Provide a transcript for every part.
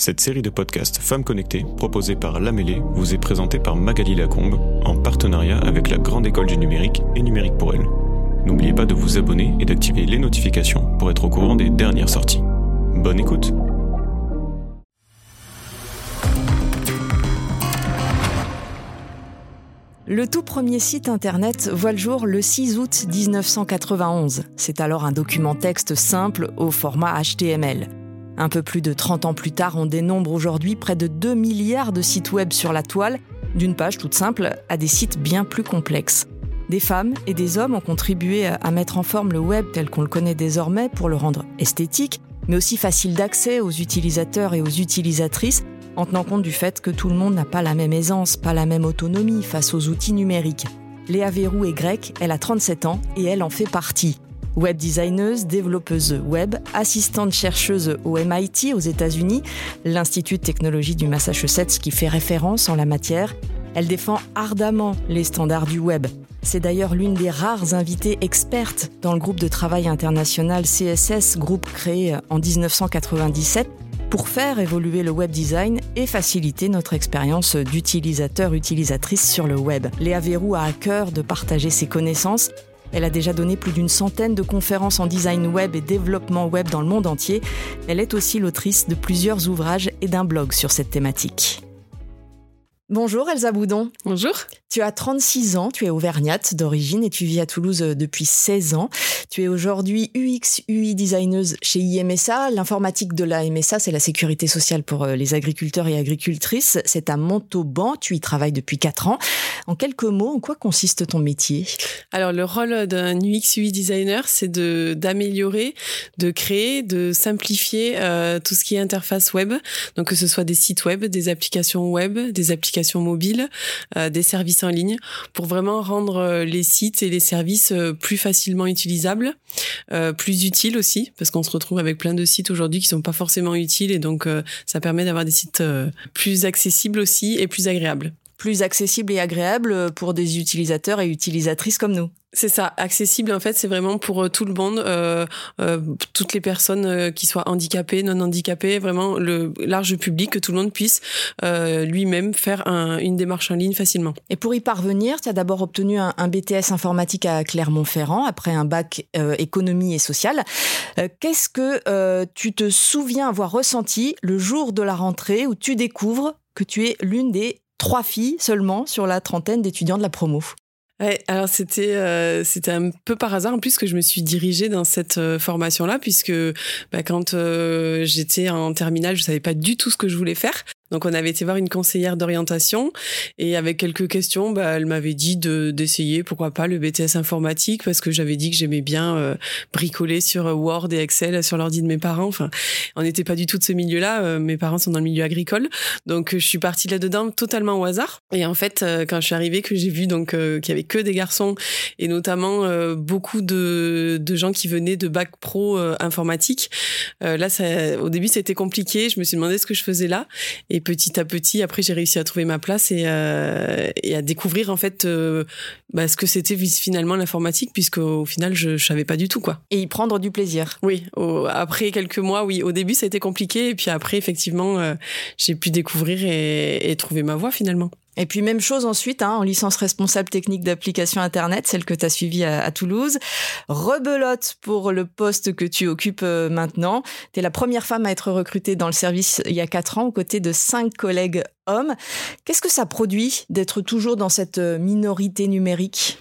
Cette série de podcasts Femmes Connectées, proposée par La vous est présentée par Magali Lacombe, en partenariat avec la Grande École du Numérique et Numérique pour Elle. N'oubliez pas de vous abonner et d'activer les notifications pour être au courant des dernières sorties. Bonne écoute Le tout premier site internet voit le jour le 6 août 1991. C'est alors un document texte simple au format HTML. Un peu plus de 30 ans plus tard, on dénombre aujourd'hui près de 2 milliards de sites web sur la toile, d'une page toute simple à des sites bien plus complexes. Des femmes et des hommes ont contribué à mettre en forme le web tel qu'on le connaît désormais pour le rendre esthétique, mais aussi facile d'accès aux utilisateurs et aux utilisatrices en tenant compte du fait que tout le monde n'a pas la même aisance, pas la même autonomie face aux outils numériques. Léa Verrou est grecque, elle a 37 ans et elle en fait partie. Web designeuse, développeuse web, assistante chercheuse au MIT aux États-Unis, l'Institut de technologie du Massachusetts qui fait référence en la matière, elle défend ardemment les standards du web. C'est d'ailleurs l'une des rares invitées expertes dans le groupe de travail international CSS, groupe créé en 1997 pour faire évoluer le web design et faciliter notre expérience d'utilisateur-utilisatrice sur le web. Léa Verrou a à cœur de partager ses connaissances. Elle a déjà donné plus d'une centaine de conférences en design web et développement web dans le monde entier. Elle est aussi l'autrice de plusieurs ouvrages et d'un blog sur cette thématique. Bonjour Elsa Boudon. Bonjour. Tu as 36 ans, tu es auvergnate d'origine et tu vis à Toulouse euh, depuis 16 ans. Tu es aujourd'hui UX UI designeuse chez IMSA. L'informatique de la MSA, c'est la sécurité sociale pour euh, les agriculteurs et agricultrices. C'est à Montauban, tu y travailles depuis 4 ans. En quelques mots, en quoi consiste ton métier? Alors le rôle d'un UX UI designer, c'est de d'améliorer, de créer, de simplifier euh, tout ce qui est interface web. Donc que ce soit des sites web, des applications web, des applications mobiles, euh, des services en ligne, pour vraiment rendre euh, les sites et les services euh, plus facilement utilisables, plus utiles aussi, parce qu'on se retrouve avec plein de sites aujourd'hui qui sont pas forcément utiles et donc ça permet d'avoir des sites plus accessibles aussi et plus agréables plus accessibles et agréables pour des utilisateurs et utilisatrices comme nous. C'est ça, accessible en fait, c'est vraiment pour euh, tout le monde, euh, euh, toutes les personnes euh, qui soient handicapées, non handicapées, vraiment le large public, que tout le monde puisse euh, lui-même faire un, une démarche en ligne facilement. Et pour y parvenir, tu as d'abord obtenu un, un, BTS informatique à Clermont-Ferrand, après un bac économie et sociale. Qu'est-ce que tu te souviens avoir ressenti le jour de la rentrée où tu découvres que tu es l'une des trois filles seulement sur la trentaine d'étudiants de la promo Ouais, alors c'était euh, c'était un peu par hasard en plus que je me suis dirigée dans cette euh, formation là puisque bah, quand euh, j'étais en terminale, je savais pas du tout ce que je voulais faire. Donc on avait été voir une conseillère d'orientation et avec quelques questions, bah, elle m'avait dit de d'essayer pourquoi pas le BTS informatique parce que j'avais dit que j'aimais bien euh, bricoler sur Word et Excel sur l'ordi de mes parents. Enfin, on n'était pas du tout de ce milieu-là. Euh, mes parents sont dans le milieu agricole, donc je suis partie là-dedans totalement au hasard. Et en fait, euh, quand je suis arrivée, que j'ai vu donc qu'il y avait que des garçons et notamment beaucoup de de gens qui venaient de bac pro informatique. là, ça, au début, c'était compliqué. Je me suis demandé ce que je faisais là et petit à petit, après, j'ai réussi à trouver ma place et, euh, et à découvrir en fait euh, bah, ce que c'était finalement l'informatique, puisque au final, je, je savais pas du tout quoi. Et y prendre du plaisir. Oui. Au, après quelques mois, oui. Au début, ça a été compliqué, et puis après, effectivement, euh, j'ai pu découvrir et, et trouver ma voie finalement. Et puis même chose ensuite, hein, en licence responsable technique d'application Internet, celle que tu as suivie à, Toulouse. Rebelote pour le poste que tu occupes euh, maintenant. Tu es la première femme à être recrutée dans le service il y a quatre ans, aux côtés de cinq collègues Qu'est-ce que ça produit d'être toujours dans cette euh, minorité numérique?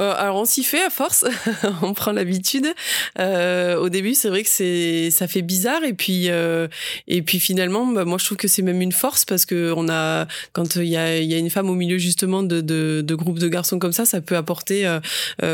Euh, alors on s'y fait à force, on prend l'habitude. Euh, au début, c'est vrai que c'est ça fait bizarre et puis et puis finalement, bah, moi je trouve que c'est même une force parce que on a quand il y a une femme au milieu justement de groupes de garçons comme ça, ça peut apporter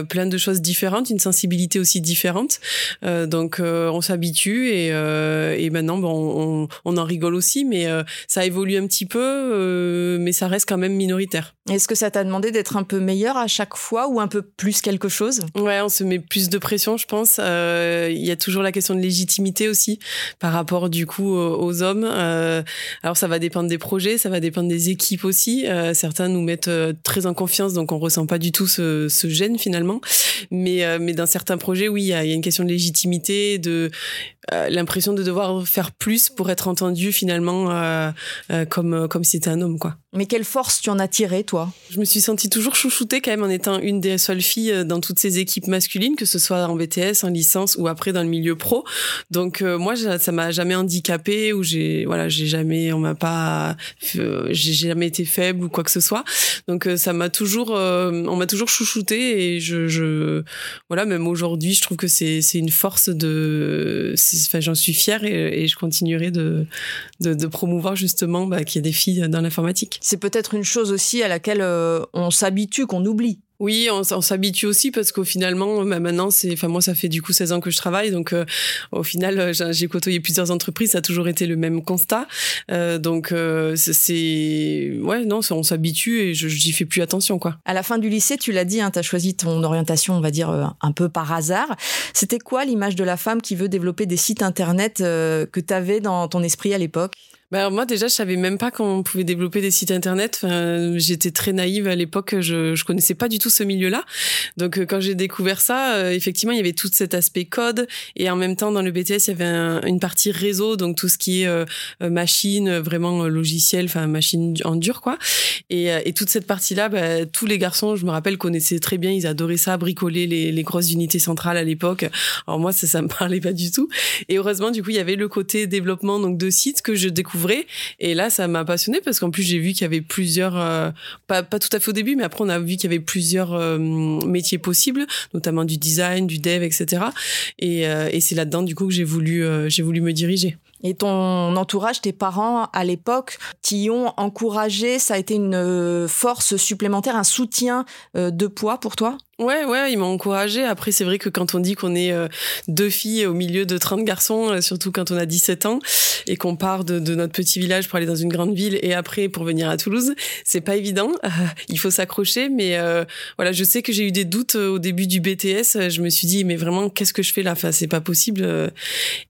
plein de choses différentes, une sensibilité aussi différente. Donc on s'habitue et et maintenant bon on, on en rigole aussi, mais ça évolue un petit peu peu, mais ça reste quand même minoritaire. Est-ce que ça t'a demandé d'être un peu meilleur à chaque fois ou un peu plus quelque chose? Ouais, on se met plus de pression, je pense. Il y a toujours la question de légitimité aussi par rapport du coup aux hommes. alors ça va dépendre des projets, ça va dépendre des équipes aussi. certains nous mettent très en confiance, donc on ressent pas du tout ce, ce gêne finalement. Mais, euh, mais dans certains projets, oui, il y a, y a, une question de légitimité, de euh, l'impression de devoir faire plus pour être entendu finalement euh, euh comme comme si c'était un homme, quoi. Mais quelle force tu en as tiré, toi? Je me suis sentie toujours chouchoutée quand même en étant une des seules filles dans toutes ces équipes masculines, que ce soit en BTS, en licence ou après dans le milieu pro. Donc moi, ça m'a jamais handicapée ou j'ai voilà, j'ai jamais, on m'a pas, j'ai jamais été faible ou quoi que ce soit. Donc ça m'a toujours, on m'a toujours chouchoutée et je, je voilà, même aujourd'hui, je trouve que c'est c'est une force de, enfin, j'en suis fière et, et, je continuerai de de, de promouvoir justement bah, qu'il y a des filles dans l'informatique. C'est peut-être une chose aussi à laquelle euh, on s'habitue, qu'on oublie. Oui, on, on s'habitue aussi parce qu'au finalement, bah, maintenant, c'est, enfin moi, ça fait du coup 16 ans que je travaille, donc euh, au final, euh, j'ai côtoyé plusieurs entreprises, ça a toujours été le même constat. Euh, donc euh, c'est, ouais, non, on s'habitue et je j'y fais plus attention, quoi. À la fin du lycée, tu l'as dit, hein, tu as choisi ton orientation, on va dire un peu par hasard. C'était quoi l'image de la femme qui veut développer des sites internet que tu avais dans ton esprit à l'époque? Bah moi déjà je savais même pas qu'on pouvait développer des sites internet. Enfin, j'étais très naïve à l'époque, je je connaissais pas du tout ce milieu-là. Donc euh, quand j'ai découvert ça, euh, effectivement il y avait tout cet aspect code et en même temps dans le BTS il y avait une partie réseau, donc tout ce qui est euh, machine, vraiment logiciel, enfin machine en dur quoi. Et, et toute cette partie-là, bah, tous les garçons, je me rappelle, connaissaient très bien, ils adoraient ça, bricoler les, les grosses unités centrales à l'époque. Alors moi ça ça me parlait pas du tout. Et heureusement du coup il y avait le côté développement donc de sites que je découvrais Et là, ça m'a passionné parce qu'en plus, j'ai vu qu'il y avait plusieurs, euh, pas, tout à fait au début, mais après, on a vu qu'il y avait plusieurs euh, métiers possibles, notamment du design, du dev, etc. Et, euh, et c'est là-dedans, du coup, que j'ai voulu, voulu me diriger. Et ton entourage, tes parents, à l'époque, t'y ont encouragé? Ça a été une force supplémentaire, un soutien de poids pour toi? Ouais, ouais, ils m'ont encouragé. Après, c'est vrai que quand on dit qu'on est euh, deux filles au milieu de 30 garçons, euh, surtout quand on a 17 ans, et qu'on part de, notre petit village pour aller dans une grande ville et après pour venir à Toulouse, c'est pas évident. il faut s'accrocher, mais euh, voilà, je sais que j'ai eu des doutes au début du BTS. Je me suis dit, mais vraiment, qu'est-ce que je fais là? Enfin, c'est pas possible.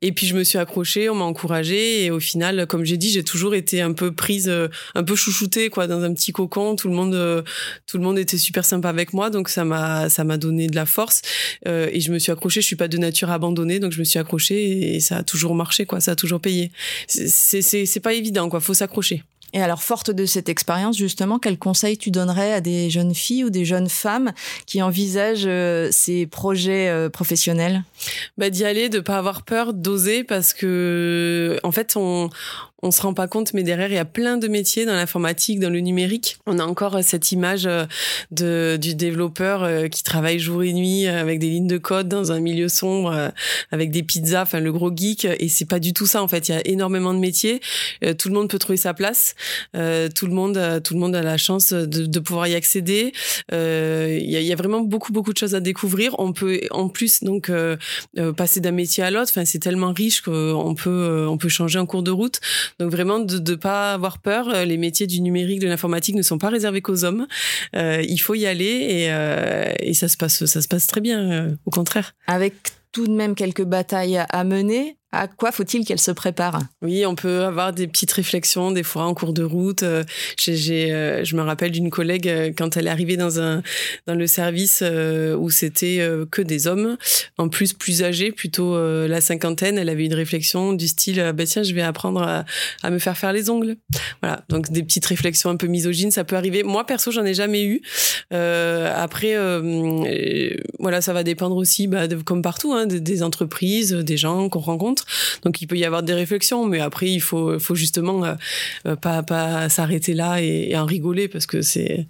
Et puis je me suis accrochée, on m'a encouragée, et au final, comme j'ai dit, j'ai toujours été un peu prise, un peu chouchoutée, quoi, dans un petit cocon. Tout le monde, tout le monde était super sympa avec moi, donc ça m'a ça m'a donné de la force euh, et je me suis accrochée. Je suis pas de nature abandonnée, donc je me suis accrochée et ça a toujours marché, quoi. Ça a toujours payé. C'est c'est pas évident, quoi. Faut s'accrocher. Et alors, forte de cette expérience, justement, quel conseil tu donnerais à des jeunes filles ou des jeunes femmes qui envisagent euh, ces projets euh, professionnels? Bah, D'y aller, de pas avoir peur, d'oser, parce que, en fait, on, on se rend pas compte, mais derrière, il y a plein de métiers dans l'informatique, dans le numérique. On a encore euh, cette image euh, de, du développeur euh, qui travaille jour et nuit avec des lignes de code dans un milieu sombre, avec des pizzas, enfin le gros geek. Et c'est pas du tout ça en fait. Il y a énormément de métiers. Tout le monde peut trouver sa place. Tout le monde, tout le monde a la chance de, de pouvoir y accéder. Il y, a, il y a vraiment beaucoup beaucoup de choses à découvrir. On peut en plus donc passer d'un métier à l'autre. Enfin c'est tellement riche qu'on peut on peut changer en cours de route. Donc vraiment de ne pas avoir peur. Euh, les métiers du numérique, de l'informatique ne sont pas réservés qu'aux hommes. Euh, il faut y aller et, euh, et ça se passe, ça se passe très bien. Euh, au contraire. Avec tout de même quelques batailles à mener. À quoi faut-il qu'elle se prépare? Oui, on peut avoir des petites réflexions des fois en cours de route. Euh, euh, je me rappelle d'une collègue euh, quand elle est arrivée dans un dans le service où c'était que des hommes, en plus plus âgés, plutôt la cinquantaine. Elle avait une réflexion du style bah tiens, je vais apprendre à, me faire faire les ongles. Voilà, donc des petites réflexions un peu misogynes, ça peut arriver. Moi perso, j'en ai jamais eu. après, voilà, ça va dépendre aussi, bah, comme partout, hein, des entreprises, des gens qu'on rencontre. Donc il peut y avoir des réflexions, mais après il faut, justement euh, euh, pas, s'arrêter là et, en rigoler parce que c'est,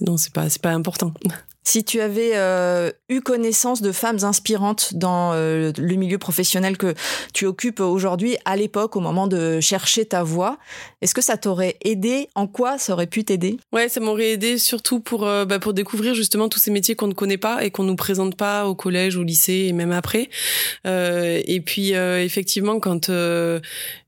non, c'est pas important. Si tu avais euh, eu connaissance de femmes inspirantes dans euh, le milieu professionnel que tu occupes aujourd'hui, à l'époque, au moment de chercher ta voie, est-ce que ça t'aurait aidé? En quoi ça aurait pu t'aider? Ouais, ça m'aurait aidé surtout pour euh, bah, pour découvrir justement tous ces métiers qu'on ne connaît pas et qu'on nous présente pas au collège, au lycée et même après. Et puis effectivement, quand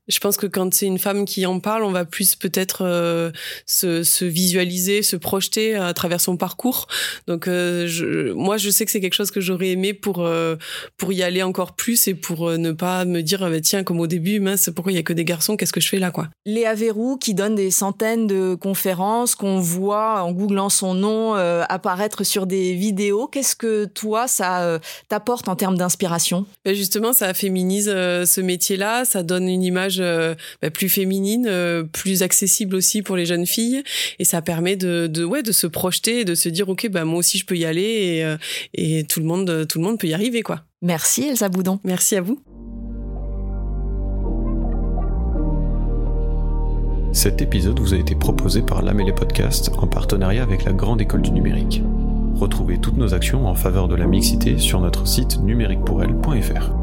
Je pense que quand c'est une femme qui en parle, on va plus peut-être euh, se, se, visualiser, se projeter à travers son parcours. Donc euh, je, moi, je sais que c'est quelque chose que j'aurais aimé pour euh, pour y aller encore plus et pour ne pas me dire bah, tiens comme au début mince pourquoi il y a que des garçons qu'est-ce que je fais là quoi? Léa Verrou qui donne des centaines de conférences qu'on voit en googlant son nom apparaître sur des vidéos. Qu'est-ce que toi ça t'apporte en termes d'inspiration? Ben Justement, ça féminise ce métier-là, ça donne une image euh, bah, plus féminine, euh, plus accessible aussi pour les jeunes filles, et ça permet de, de ouais de se projeter, et de se dire ok bah moi aussi je peux y aller et, euh, et tout le monde tout le monde peut y arriver quoi. Merci Elsa Boudon. Merci à vous. Cet épisode vous a été proposé par l'Amélie Podcast en partenariat avec la Grande École du Numérique. Retrouvez toutes nos actions en faveur de la mixité sur notre site numériquepourelle.fr.